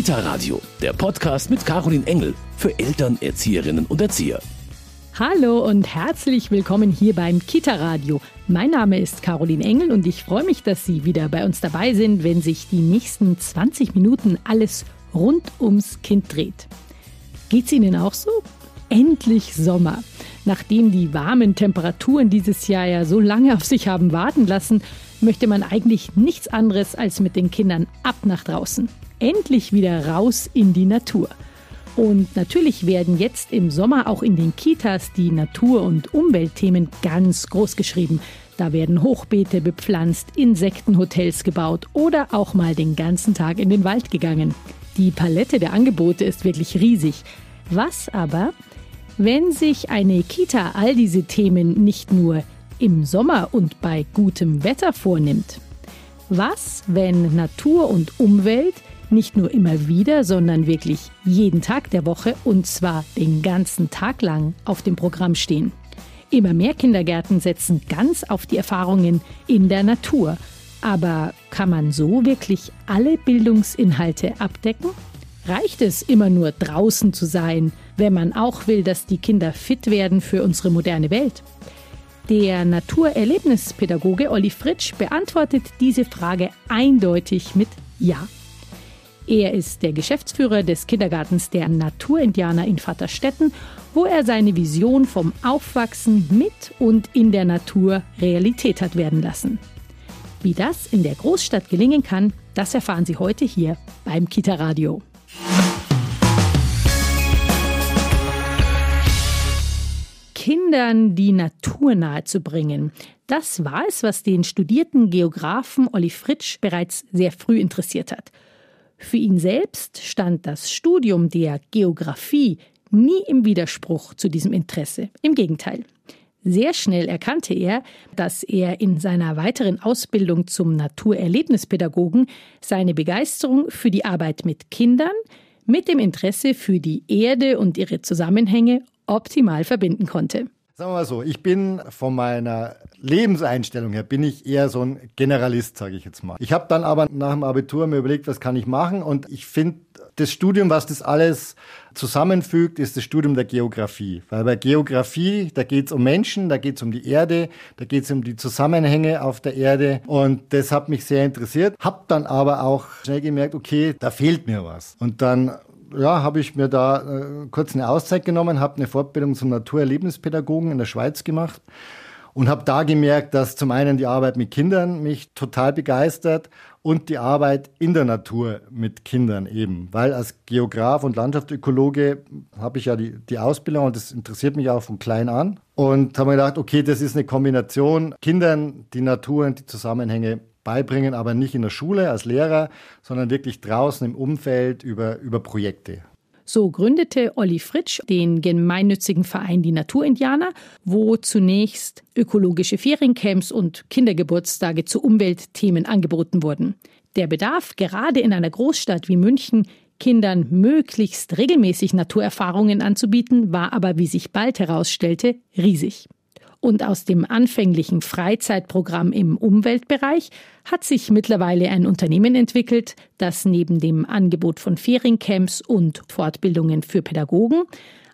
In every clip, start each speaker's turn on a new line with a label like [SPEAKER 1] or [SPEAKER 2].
[SPEAKER 1] Kita Radio, der Podcast mit Caroline Engel für Eltern, Erzieherinnen und Erzieher.
[SPEAKER 2] Hallo und herzlich willkommen hier beim Kita Radio. Mein Name ist Caroline Engel und ich freue mich, dass Sie wieder bei uns dabei sind, wenn sich die nächsten 20 Minuten alles rund ums Kind dreht. Geht's Ihnen auch so? Endlich Sommer. Nachdem die warmen Temperaturen dieses Jahr ja so lange auf sich haben warten lassen, möchte man eigentlich nichts anderes als mit den Kindern ab nach draußen. Endlich wieder raus in die Natur. Und natürlich werden jetzt im Sommer auch in den Kitas die Natur- und Umweltthemen ganz groß geschrieben. Da werden Hochbeete bepflanzt, Insektenhotels gebaut oder auch mal den ganzen Tag in den Wald gegangen. Die Palette der Angebote ist wirklich riesig. Was aber, wenn sich eine Kita all diese Themen nicht nur im Sommer und bei gutem Wetter vornimmt? Was, wenn Natur und Umwelt nicht nur immer wieder, sondern wirklich jeden Tag der Woche und zwar den ganzen Tag lang auf dem Programm stehen? Immer mehr Kindergärten setzen ganz auf die Erfahrungen in der Natur. Aber kann man so wirklich alle Bildungsinhalte abdecken? Reicht es immer nur draußen zu sein, wenn man auch will, dass die Kinder fit werden für unsere moderne Welt? Der Naturerlebnispädagoge Olli Fritsch beantwortet diese Frage eindeutig mit Ja. Er ist der Geschäftsführer des Kindergartens der Naturindianer in Vaterstetten, wo er seine Vision vom Aufwachsen mit und in der Natur Realität hat werden lassen. Wie das in der Großstadt gelingen kann, das erfahren Sie heute hier beim Kita Radio. Kindern die Natur nahezubringen. Das war es, was den studierten Geografen Olli Fritsch bereits sehr früh interessiert hat. Für ihn selbst stand das Studium der Geographie nie im Widerspruch zu diesem Interesse. Im Gegenteil. Sehr schnell erkannte er, dass er in seiner weiteren Ausbildung zum Naturerlebnispädagogen seine Begeisterung für die Arbeit mit Kindern mit dem Interesse für die Erde und ihre Zusammenhänge optimal verbinden konnte.
[SPEAKER 3] Sagen wir mal so, ich bin von meiner Lebenseinstellung her, bin ich eher so ein Generalist, sage ich jetzt mal. Ich habe dann aber nach dem Abitur mir überlegt, was kann ich machen und ich finde, das Studium, was das alles zusammenfügt, ist das Studium der Geografie. Weil bei Geografie, da geht es um Menschen, da geht es um die Erde, da geht es um die Zusammenhänge auf der Erde und das hat mich sehr interessiert. Hab dann aber auch schnell gemerkt, okay, da fehlt mir was. Und dann ja, habe ich mir da äh, kurz eine Auszeit genommen, habe eine Fortbildung zum Naturerlebnispädagogen in der Schweiz gemacht und habe da gemerkt, dass zum einen die Arbeit mit Kindern mich total begeistert und die Arbeit in der Natur mit Kindern eben. Weil als Geograf und Landschaftsökologe habe ich ja die, die Ausbildung und das interessiert mich auch von klein an. Und habe mir gedacht, okay, das ist eine Kombination, Kindern die Natur und die Zusammenhänge beibringen, aber nicht in der Schule als Lehrer, sondern wirklich draußen im Umfeld über, über Projekte.
[SPEAKER 2] So gründete Olli Fritsch den gemeinnützigen Verein Die Naturindianer, wo zunächst ökologische Feriencamps und Kindergeburtstage zu Umweltthemen angeboten wurden. Der Bedarf, gerade in einer Großstadt wie München, Kindern möglichst regelmäßig Naturerfahrungen anzubieten, war aber, wie sich bald herausstellte, riesig. Und aus dem anfänglichen Freizeitprogramm im Umweltbereich hat sich mittlerweile ein Unternehmen entwickelt, das neben dem Angebot von Feriencamps und Fortbildungen für Pädagogen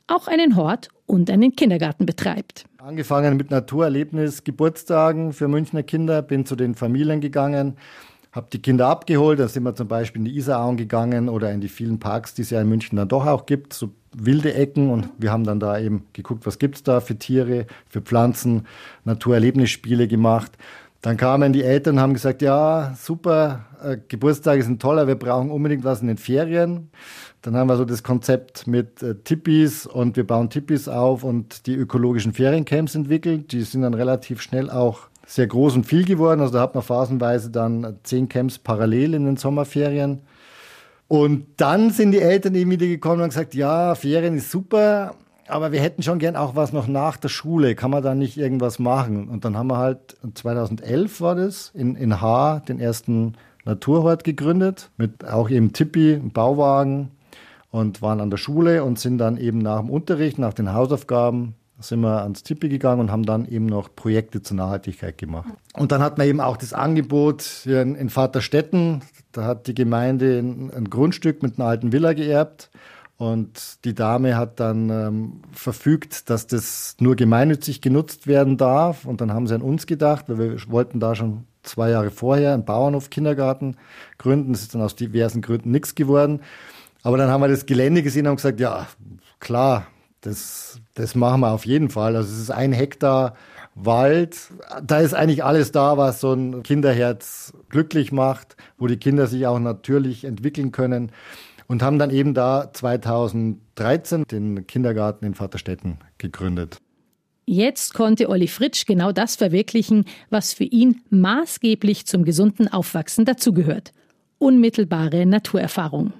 [SPEAKER 2] auch einen Hort und einen Kindergarten betreibt.
[SPEAKER 3] Angefangen mit Naturerlebnis, Geburtstagen für Münchner Kinder, bin zu den Familien gegangen, habe die Kinder abgeholt, dann sind wir zum Beispiel in die Isarauen gegangen oder in die vielen Parks, die es ja in München dann doch auch gibt, so wilde Ecken und wir haben dann da eben geguckt, was gibt's da für Tiere, für Pflanzen, Naturerlebnisspiele gemacht. Dann kamen die Eltern und haben gesagt, ja, super, äh, Geburtstage sind toller, wir brauchen unbedingt was in den Ferien. Dann haben wir so das Konzept mit äh, Tippis und wir bauen Tippis auf und die ökologischen Feriencamps entwickelt. Die sind dann relativ schnell auch sehr groß und viel geworden. Also da hat man phasenweise dann zehn Camps parallel in den Sommerferien. Und dann sind die Eltern eben wieder gekommen und gesagt, ja, Ferien ist super, aber wir hätten schon gern auch was noch nach der Schule. Kann man da nicht irgendwas machen? Und dann haben wir halt 2011 war das in, in Haar den ersten Naturhort gegründet mit auch eben Tippi, Bauwagen und waren an der Schule und sind dann eben nach dem Unterricht, nach den Hausaufgaben sind wir ans Tipi gegangen und haben dann eben noch Projekte zur Nachhaltigkeit gemacht. Und dann hat man eben auch das Angebot hier in, in Vaterstetten. Da hat die Gemeinde ein, ein Grundstück mit einer alten Villa geerbt. Und die Dame hat dann ähm, verfügt, dass das nur gemeinnützig genutzt werden darf. Und dann haben sie an uns gedacht, weil wir wollten da schon zwei Jahre vorher einen Bauernhof-Kindergarten gründen. Das ist dann aus diversen Gründen nichts geworden. Aber dann haben wir das Gelände gesehen und gesagt, ja, klar, das, das machen wir auf jeden Fall. Also es ist ein Hektar Wald. Da ist eigentlich alles da, was so ein Kinderherz glücklich macht, wo die Kinder sich auch natürlich entwickeln können und haben dann eben da 2013 den Kindergarten in Vaterstetten gegründet.
[SPEAKER 2] Jetzt konnte Olli Fritsch genau das verwirklichen, was für ihn maßgeblich zum gesunden Aufwachsen dazugehört. Unmittelbare Naturerfahrung.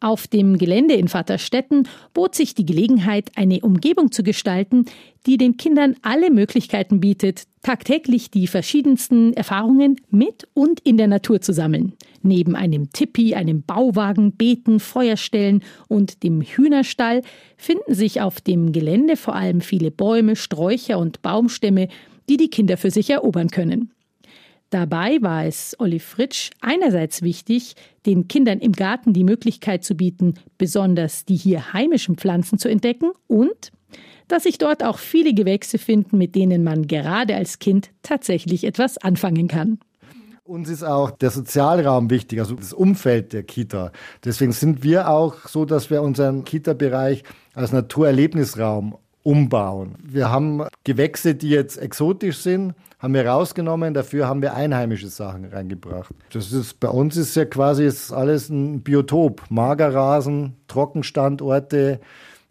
[SPEAKER 2] Auf dem Gelände in Vaterstetten bot sich die Gelegenheit, eine Umgebung zu gestalten, die den Kindern alle Möglichkeiten bietet, tagtäglich die verschiedensten Erfahrungen mit und in der Natur zu sammeln. Neben einem Tipi, einem Bauwagen, Beeten, Feuerstellen und dem Hühnerstall finden sich auf dem Gelände vor allem viele Bäume, Sträucher und Baumstämme, die die Kinder für sich erobern können. Dabei war es Olli Fritsch einerseits wichtig, den Kindern im Garten die Möglichkeit zu bieten, besonders die hier heimischen Pflanzen zu entdecken und dass sich dort auch viele Gewächse finden, mit denen man gerade als Kind tatsächlich etwas anfangen kann.
[SPEAKER 3] Uns ist auch der Sozialraum wichtig, also das Umfeld der Kita. Deswegen sind wir auch so, dass wir unseren Kita-Bereich als Naturerlebnisraum umbauen. Wir haben Gewächse, die jetzt exotisch sind, haben wir rausgenommen, dafür haben wir einheimische Sachen reingebracht. Das ist, bei uns ist ja quasi ist alles ein Biotop. Magerrasen, Trockenstandorte,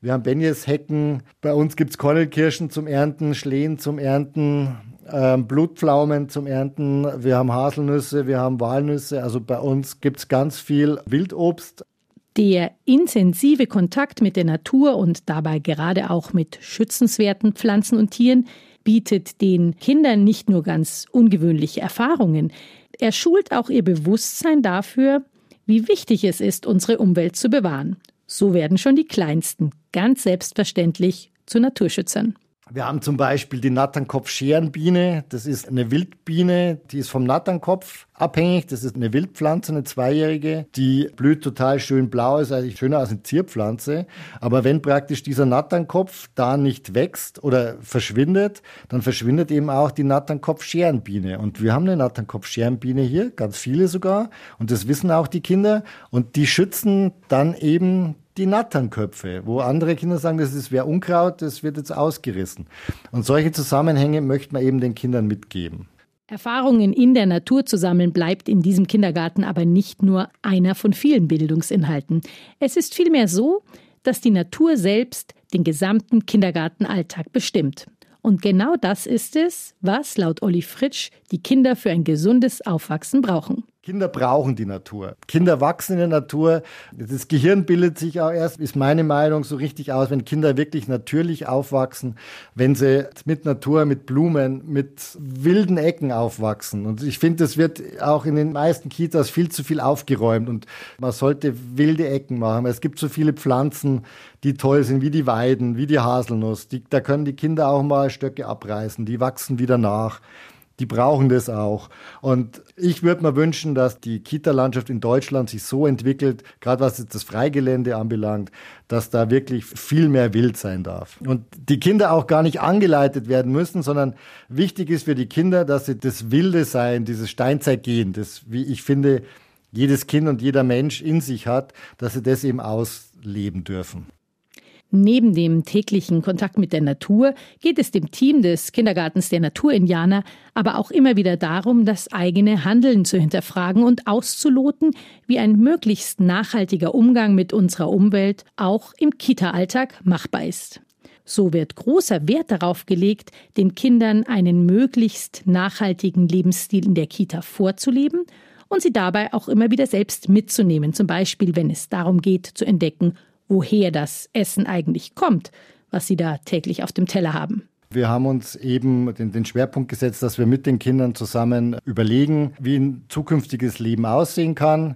[SPEAKER 3] wir haben Benjeshecken, bei uns gibt es Kornelkirschen zum Ernten, Schlehen zum Ernten, ähm, Blutpflaumen zum Ernten, wir haben Haselnüsse, wir haben Walnüsse, also bei uns gibt es ganz viel Wildobst.
[SPEAKER 2] Der intensive Kontakt mit der Natur und dabei gerade auch mit schützenswerten Pflanzen und Tieren bietet den Kindern nicht nur ganz ungewöhnliche Erfahrungen, er schult auch ihr Bewusstsein dafür, wie wichtig es ist, unsere Umwelt zu bewahren. So werden schon die Kleinsten ganz selbstverständlich zu Naturschützern.
[SPEAKER 3] Wir haben zum Beispiel die Natternkopf-Scherenbiene. Das ist eine Wildbiene, die ist vom Natternkopf abhängig. Das ist eine Wildpflanze, eine zweijährige. Die blüht total schön blau, ist eigentlich schöner als eine Zierpflanze. Aber wenn praktisch dieser Natternkopf da nicht wächst oder verschwindet, dann verschwindet eben auch die Natternkopf-Scherenbiene. Und wir haben eine Natternkopf-Scherenbiene hier, ganz viele sogar. Und das wissen auch die Kinder. Und die schützen dann eben die Natternköpfe, wo andere Kinder sagen, das ist wer Unkraut, das wird jetzt ausgerissen. Und solche Zusammenhänge möchte man eben den Kindern mitgeben.
[SPEAKER 2] Erfahrungen in der Natur zu sammeln bleibt in diesem Kindergarten aber nicht nur einer von vielen Bildungsinhalten. Es ist vielmehr so, dass die Natur selbst den gesamten Kindergartenalltag bestimmt. Und genau das ist es, was laut Olli Fritsch die Kinder für ein gesundes Aufwachsen brauchen.
[SPEAKER 3] Kinder brauchen die Natur. Kinder wachsen in der Natur. Das Gehirn bildet sich auch erst, ist meine Meinung, so richtig aus, wenn Kinder wirklich natürlich aufwachsen, wenn sie mit Natur, mit Blumen, mit wilden Ecken aufwachsen. Und ich finde, das wird auch in den meisten Kitas viel zu viel aufgeräumt und man sollte wilde Ecken machen. Es gibt so viele Pflanzen, die toll sind, wie die Weiden, wie die Haselnuss. Die, da können die Kinder auch mal Stöcke abreißen, die wachsen wieder nach die brauchen das auch. Und ich würde mir wünschen, dass die Kita-Landschaft in Deutschland sich so entwickelt, gerade was das Freigelände anbelangt, dass da wirklich viel mehr wild sein darf. Und die Kinder auch gar nicht angeleitet werden müssen, sondern wichtig ist für die Kinder, dass sie das wilde Sein, dieses Steinzeitgehen, das, wie ich finde, jedes Kind und jeder Mensch in sich hat, dass sie das eben ausleben dürfen.
[SPEAKER 2] Neben dem täglichen Kontakt mit der Natur geht es dem Team des Kindergartens der Naturindianer aber auch immer wieder darum, das eigene Handeln zu hinterfragen und auszuloten, wie ein möglichst nachhaltiger Umgang mit unserer Umwelt auch im Kita-Alltag machbar ist. So wird großer Wert darauf gelegt, den Kindern einen möglichst nachhaltigen Lebensstil in der Kita vorzuleben und sie dabei auch immer wieder selbst mitzunehmen, zum Beispiel wenn es darum geht zu entdecken, woher das Essen eigentlich kommt, was sie da täglich auf dem Teller haben.
[SPEAKER 3] Wir haben uns eben den, den, Schwerpunkt gesetzt, dass wir mit den Kindern zusammen überlegen, wie ein zukünftiges Leben aussehen kann.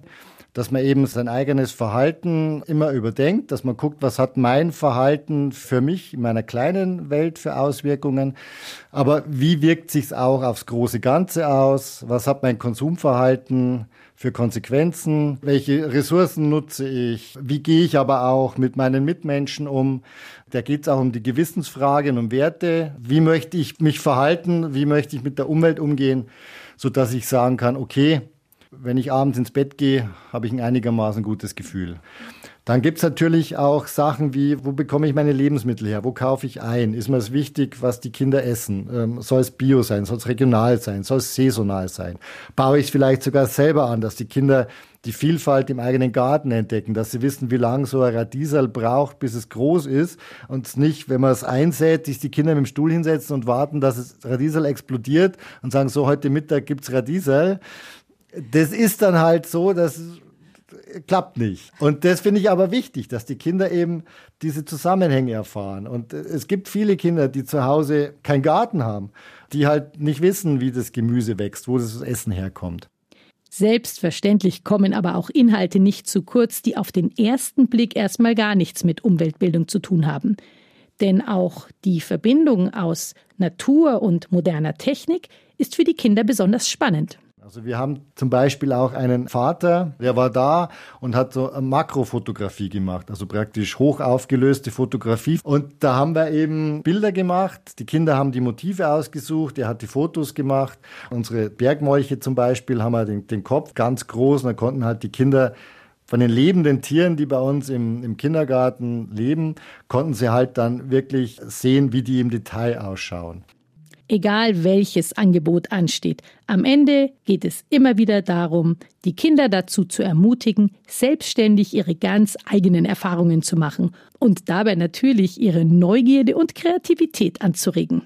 [SPEAKER 3] Dass man eben sein eigenes Verhalten immer überdenkt, dass man guckt, was hat mein Verhalten für mich in meiner kleinen Welt für Auswirkungen, aber wie wirkt sich's auch aufs große Ganze aus? Was hat mein Konsumverhalten für Konsequenzen? Welche Ressourcen nutze ich? Wie gehe ich aber auch mit meinen Mitmenschen um? Da geht es auch um die Gewissensfragen und Werte. Wie möchte ich mich verhalten? Wie möchte ich mit der Umwelt umgehen? So dass ich sagen kann, okay, wenn ich abends ins Bett gehe, habe ich ein einigermaßen gutes Gefühl. Dann gibt es natürlich auch Sachen wie, wo bekomme ich meine Lebensmittel her? Wo kaufe ich ein? Ist mir es wichtig, was die Kinder essen? Ähm, soll es bio sein? Soll es regional sein? Soll es saisonal sein? Baue ich es vielleicht sogar selber an, dass die Kinder die Vielfalt im eigenen Garten entdecken, dass sie wissen, wie lange so ein Radiesel braucht, bis es groß ist und nicht, wenn man es einsät, sich die Kinder mit dem Stuhl hinsetzen und warten, dass es Radiesel explodiert und sagen, so heute Mittag gibt's Radiesel. Das ist dann halt so, dass klappt nicht. Und das finde ich aber wichtig, dass die Kinder eben diese Zusammenhänge erfahren. Und es gibt viele Kinder, die zu Hause keinen Garten haben, die halt nicht wissen, wie das Gemüse wächst, wo das Essen herkommt.
[SPEAKER 2] Selbstverständlich kommen aber auch Inhalte nicht zu kurz, die auf den ersten Blick erstmal gar nichts mit Umweltbildung zu tun haben. Denn auch die Verbindung aus Natur und moderner Technik ist für die Kinder besonders spannend.
[SPEAKER 3] Also wir haben zum Beispiel auch einen Vater, der war da und hat so Makrofotografie gemacht, also praktisch hoch aufgelöste Fotografie. Und da haben wir eben Bilder gemacht. Die Kinder haben die Motive ausgesucht, er hat die Fotos gemacht. Unsere Bergmolche zum Beispiel haben wir den, den Kopf ganz groß und da konnten halt die Kinder von den lebenden Tieren, die bei uns im, im Kindergarten leben, konnten sie halt dann wirklich sehen, wie die im Detail ausschauen
[SPEAKER 2] egal welches Angebot ansteht. Am Ende geht es immer wieder darum, die Kinder dazu zu ermutigen, selbstständig ihre ganz eigenen Erfahrungen zu machen und dabei natürlich ihre Neugierde und Kreativität anzuregen.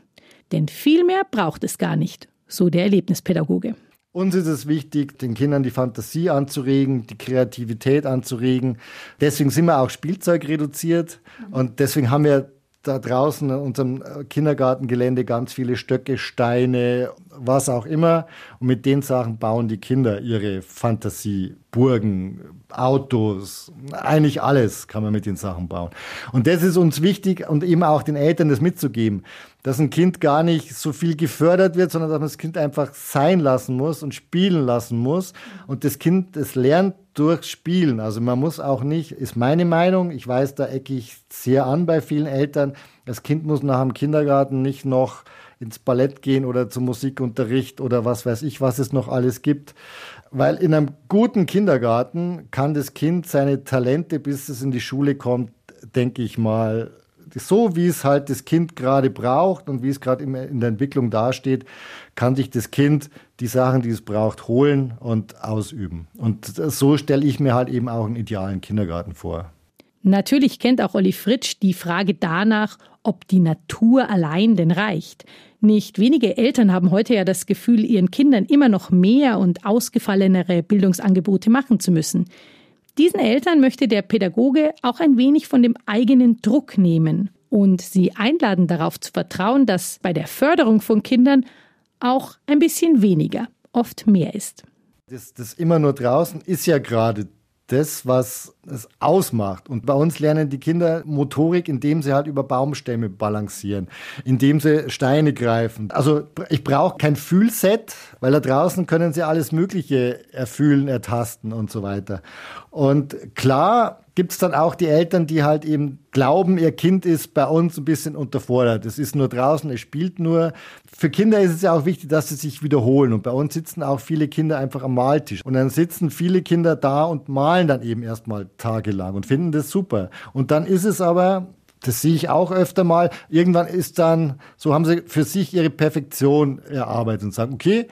[SPEAKER 2] Denn viel mehr braucht es gar nicht, so der Erlebnispädagoge.
[SPEAKER 3] Uns ist es wichtig, den Kindern die Fantasie anzuregen, die Kreativität anzuregen. Deswegen sind wir auch Spielzeug reduziert und deswegen haben wir da draußen in unserem Kindergartengelände ganz viele Stöcke, Steine, was auch immer. Und mit den Sachen bauen die Kinder ihre Fantasie, Burgen, Autos, eigentlich alles kann man mit den Sachen bauen. Und das ist uns wichtig und eben auch den Eltern das mitzugeben, dass ein Kind gar nicht so viel gefördert wird, sondern dass man das Kind einfach sein lassen muss und spielen lassen muss. Und das Kind, das lernt durch Spielen. Also man muss auch nicht, ist meine Meinung, ich weiß, da ecke ich sehr an bei vielen Eltern, das Kind muss nach dem Kindergarten nicht noch ins Ballett gehen oder zum Musikunterricht oder was weiß ich, was es noch alles gibt. Weil in einem guten Kindergarten kann das Kind seine Talente, bis es in die Schule kommt, denke ich mal, so wie es halt das Kind gerade braucht und wie es gerade in der Entwicklung dasteht, kann sich das Kind die Sachen, die es braucht, holen und ausüben. Und so stelle ich mir halt eben auch einen idealen Kindergarten vor.
[SPEAKER 2] Natürlich kennt auch Olli Fritsch die Frage danach, ob die Natur allein denn reicht. Nicht wenige Eltern haben heute ja das Gefühl, ihren Kindern immer noch mehr und ausgefallenere Bildungsangebote machen zu müssen. Diesen Eltern möchte der Pädagoge auch ein wenig von dem eigenen Druck nehmen und sie einladen darauf zu vertrauen, dass bei der Förderung von Kindern auch ein bisschen weniger, oft mehr ist.
[SPEAKER 3] Das, das immer nur draußen ist ja gerade das, was es ausmacht. Und bei uns lernen die Kinder Motorik, indem sie halt über Baumstämme balancieren, indem sie Steine greifen. Also ich brauche kein Fühlset, weil da draußen können sie alles Mögliche erfühlen, ertasten und so weiter. Und klar gibt es dann auch die Eltern, die halt eben glauben, ihr Kind ist bei uns ein bisschen unterfordert. Es ist nur draußen, es spielt nur. Für Kinder ist es ja auch wichtig, dass sie sich wiederholen. Und bei uns sitzen auch viele Kinder einfach am Maltisch. Und dann sitzen viele Kinder da und malen dann eben erstmal tagelang und finden das super. Und dann ist es aber das sehe ich auch öfter mal. Irgendwann ist dann, so haben sie für sich ihre Perfektion erarbeitet und sagen, okay,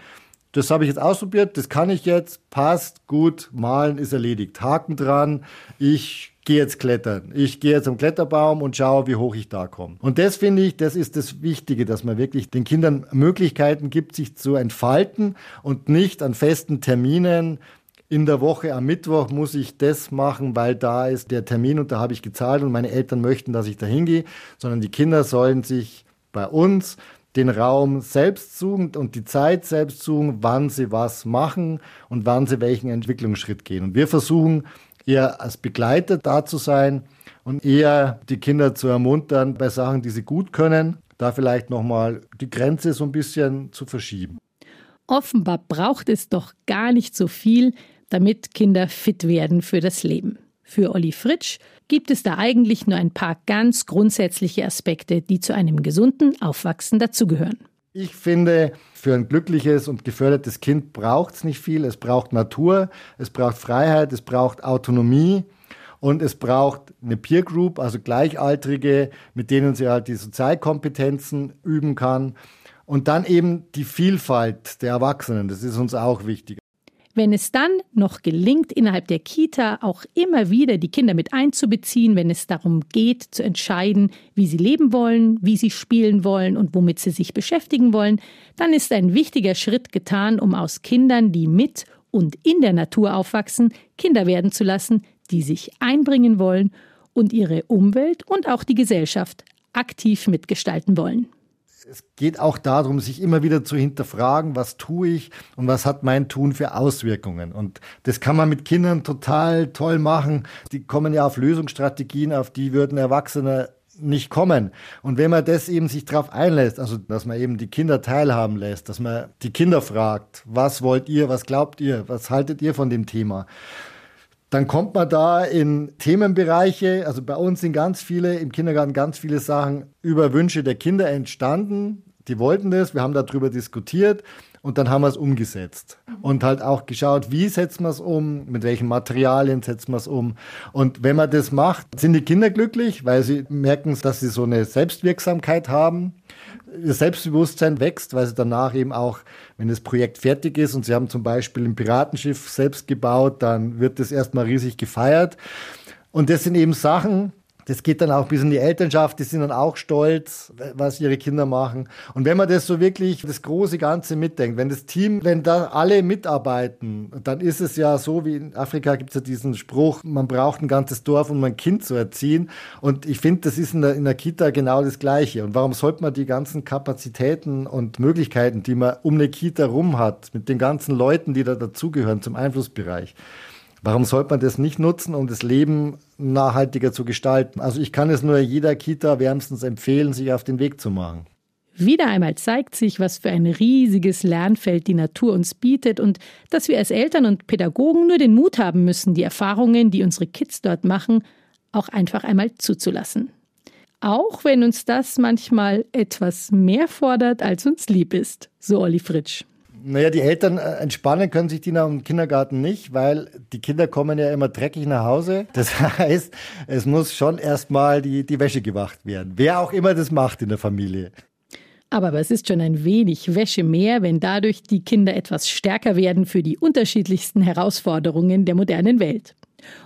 [SPEAKER 3] das habe ich jetzt ausprobiert, das kann ich jetzt, passt, gut, malen ist erledigt. Haken dran, ich gehe jetzt klettern. Ich gehe jetzt am Kletterbaum und schaue, wie hoch ich da komme. Und das finde ich, das ist das Wichtige, dass man wirklich den Kindern Möglichkeiten gibt, sich zu entfalten und nicht an festen Terminen in der Woche am Mittwoch muss ich das machen, weil da ist der Termin und da habe ich gezahlt und meine Eltern möchten, dass ich da hingehe, sondern die Kinder sollen sich bei uns den Raum selbst suchen und die Zeit selbst suchen, wann sie was machen und wann sie welchen Entwicklungsschritt gehen. Und wir versuchen eher als Begleiter da zu sein und eher die Kinder zu ermuntern bei Sachen, die sie gut können, da vielleicht nochmal die Grenze so ein bisschen zu verschieben.
[SPEAKER 2] Offenbar braucht es doch gar nicht so viel, damit Kinder fit werden für das Leben. Für Olli Fritsch gibt es da eigentlich nur ein paar ganz grundsätzliche Aspekte, die zu einem gesunden Aufwachsen dazugehören.
[SPEAKER 3] Ich finde, für ein glückliches und gefördertes Kind braucht es nicht viel. Es braucht Natur, es braucht Freiheit, es braucht Autonomie und es braucht eine Peer Group, also Gleichaltrige, mit denen sie halt die Sozialkompetenzen üben kann. Und dann eben die Vielfalt der Erwachsenen, das ist uns auch wichtig.
[SPEAKER 2] Wenn es dann noch gelingt, innerhalb der Kita auch immer wieder die Kinder mit einzubeziehen, wenn es darum geht, zu entscheiden, wie sie leben wollen, wie sie spielen wollen und womit sie sich beschäftigen wollen, dann ist ein wichtiger Schritt getan, um aus Kindern, die mit und in der Natur aufwachsen, Kinder werden zu lassen, die sich einbringen wollen und ihre Umwelt und auch die Gesellschaft aktiv mitgestalten wollen
[SPEAKER 3] es geht auch darum, sich immer wieder zu hinterfragen, was tue ich und was hat mein Tun für Auswirkungen. Und das kann man mit Kindern total toll machen. Die kommen ja auf Lösungsstrategien, auf die würden Erwachsene nicht kommen. Und wenn man das eben sich darauf einlässt, also dass man eben die Kinder teilhaben lässt, dass man die Kinder fragt, was wollt ihr, was glaubt ihr, was haltet ihr von dem Thema, dann kommt man da in Themenbereiche, also bei uns sind ganz viele, im Kindergarten ganz viele Sachen über Wünsche der Kinder entstanden. Die wollten das, wir haben darüber diskutiert und dann haben wir es umgesetzt. Und halt auch geschaut, wie setzen wir es um, mit welchen Materialien setzen wir es um. Und wenn man das macht, sind die Kinder glücklich, weil sie merken, dass sie so eine Selbstwirksamkeit haben ihr Selbstbewusstsein wächst, weil sie danach eben auch, wenn das Projekt fertig ist und sie haben zum Beispiel ein Piratenschiff selbst gebaut, dann wird das erstmal riesig gefeiert. Und das sind eben Sachen, das geht dann auch bis in die Elternschaft, die sind dann auch stolz, was ihre Kinder machen. Und wenn man das so wirklich, das große Ganze mitdenkt, wenn das Team, wenn da alle mitarbeiten, dann ist es ja so, wie in Afrika gibt es ja diesen Spruch, man braucht ein ganzes Dorf, um ein Kind zu erziehen. Und ich finde, das ist in der, in der Kita genau das Gleiche. Und warum sollte man die ganzen Kapazitäten und Möglichkeiten, die man um eine Kita rum hat, mit den ganzen Leuten, die da dazugehören zum Einflussbereich, Warum sollte man das nicht nutzen, um das Leben nachhaltiger zu gestalten? Also ich kann es nur jeder Kita wärmstens empfehlen, sich auf den Weg zu machen.
[SPEAKER 2] Wieder einmal zeigt sich, was für ein riesiges Lernfeld die Natur uns bietet und dass wir als Eltern und Pädagogen nur den Mut haben müssen, die Erfahrungen, die unsere Kids dort machen, auch einfach einmal zuzulassen. Auch wenn uns das manchmal etwas mehr fordert, als uns lieb ist, so Olli Fritsch.
[SPEAKER 3] Naja, die Eltern äh, entspannen können sich die nach dem Kindergarten nicht, weil die Kinder kommen ja immer dreckig nach Hause. Das heißt, es muss schon erstmal die, die Wäsche gewacht werden. Wer auch immer das macht in der Familie.
[SPEAKER 2] Aber es ist schon ein wenig Wäsche mehr, wenn dadurch die Kinder etwas stärker werden für die unterschiedlichsten Herausforderungen der modernen Welt.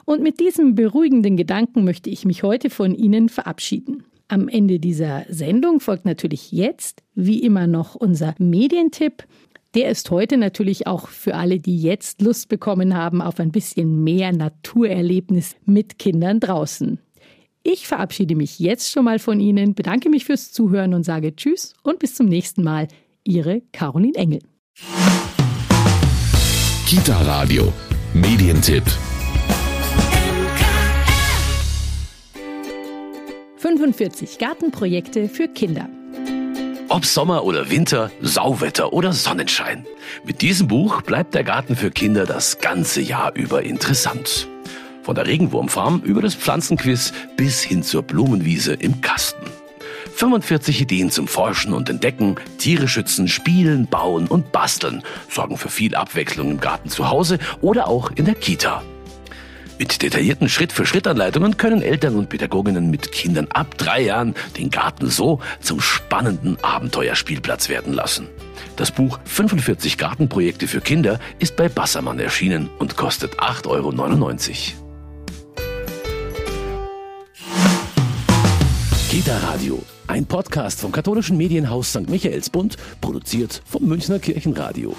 [SPEAKER 2] Und mit diesem beruhigenden Gedanken möchte ich mich heute von Ihnen verabschieden. Am Ende dieser Sendung folgt natürlich jetzt, wie immer noch, unser Medientipp. Der ist heute natürlich auch für alle, die jetzt Lust bekommen haben auf ein bisschen mehr Naturerlebnis mit Kindern draußen. Ich verabschiede mich jetzt schon mal von Ihnen, bedanke mich fürs Zuhören und sage Tschüss und bis zum nächsten Mal. Ihre Caroline Engel.
[SPEAKER 1] Kita Radio, Medientipp.
[SPEAKER 2] 45 Gartenprojekte für Kinder.
[SPEAKER 1] Ob Sommer oder Winter, Sauwetter oder Sonnenschein. Mit diesem Buch bleibt der Garten für Kinder das ganze Jahr über interessant. Von der Regenwurmfarm über das Pflanzenquiz bis hin zur Blumenwiese im Kasten. 45 Ideen zum Forschen und Entdecken, Tiere schützen, spielen, bauen und basteln sorgen für viel Abwechslung im Garten zu Hause oder auch in der Kita. Mit detaillierten Schritt-für-Schritt-Anleitungen können Eltern und Pädagoginnen mit Kindern ab drei Jahren den Garten so zum spannenden Abenteuerspielplatz werden lassen. Das Buch 45 Gartenprojekte für Kinder ist bei Bassermann erschienen und kostet 8,99 Euro. Kita Radio, ein Podcast vom katholischen Medienhaus St. Michaelsbund, produziert vom Münchner Kirchenradio.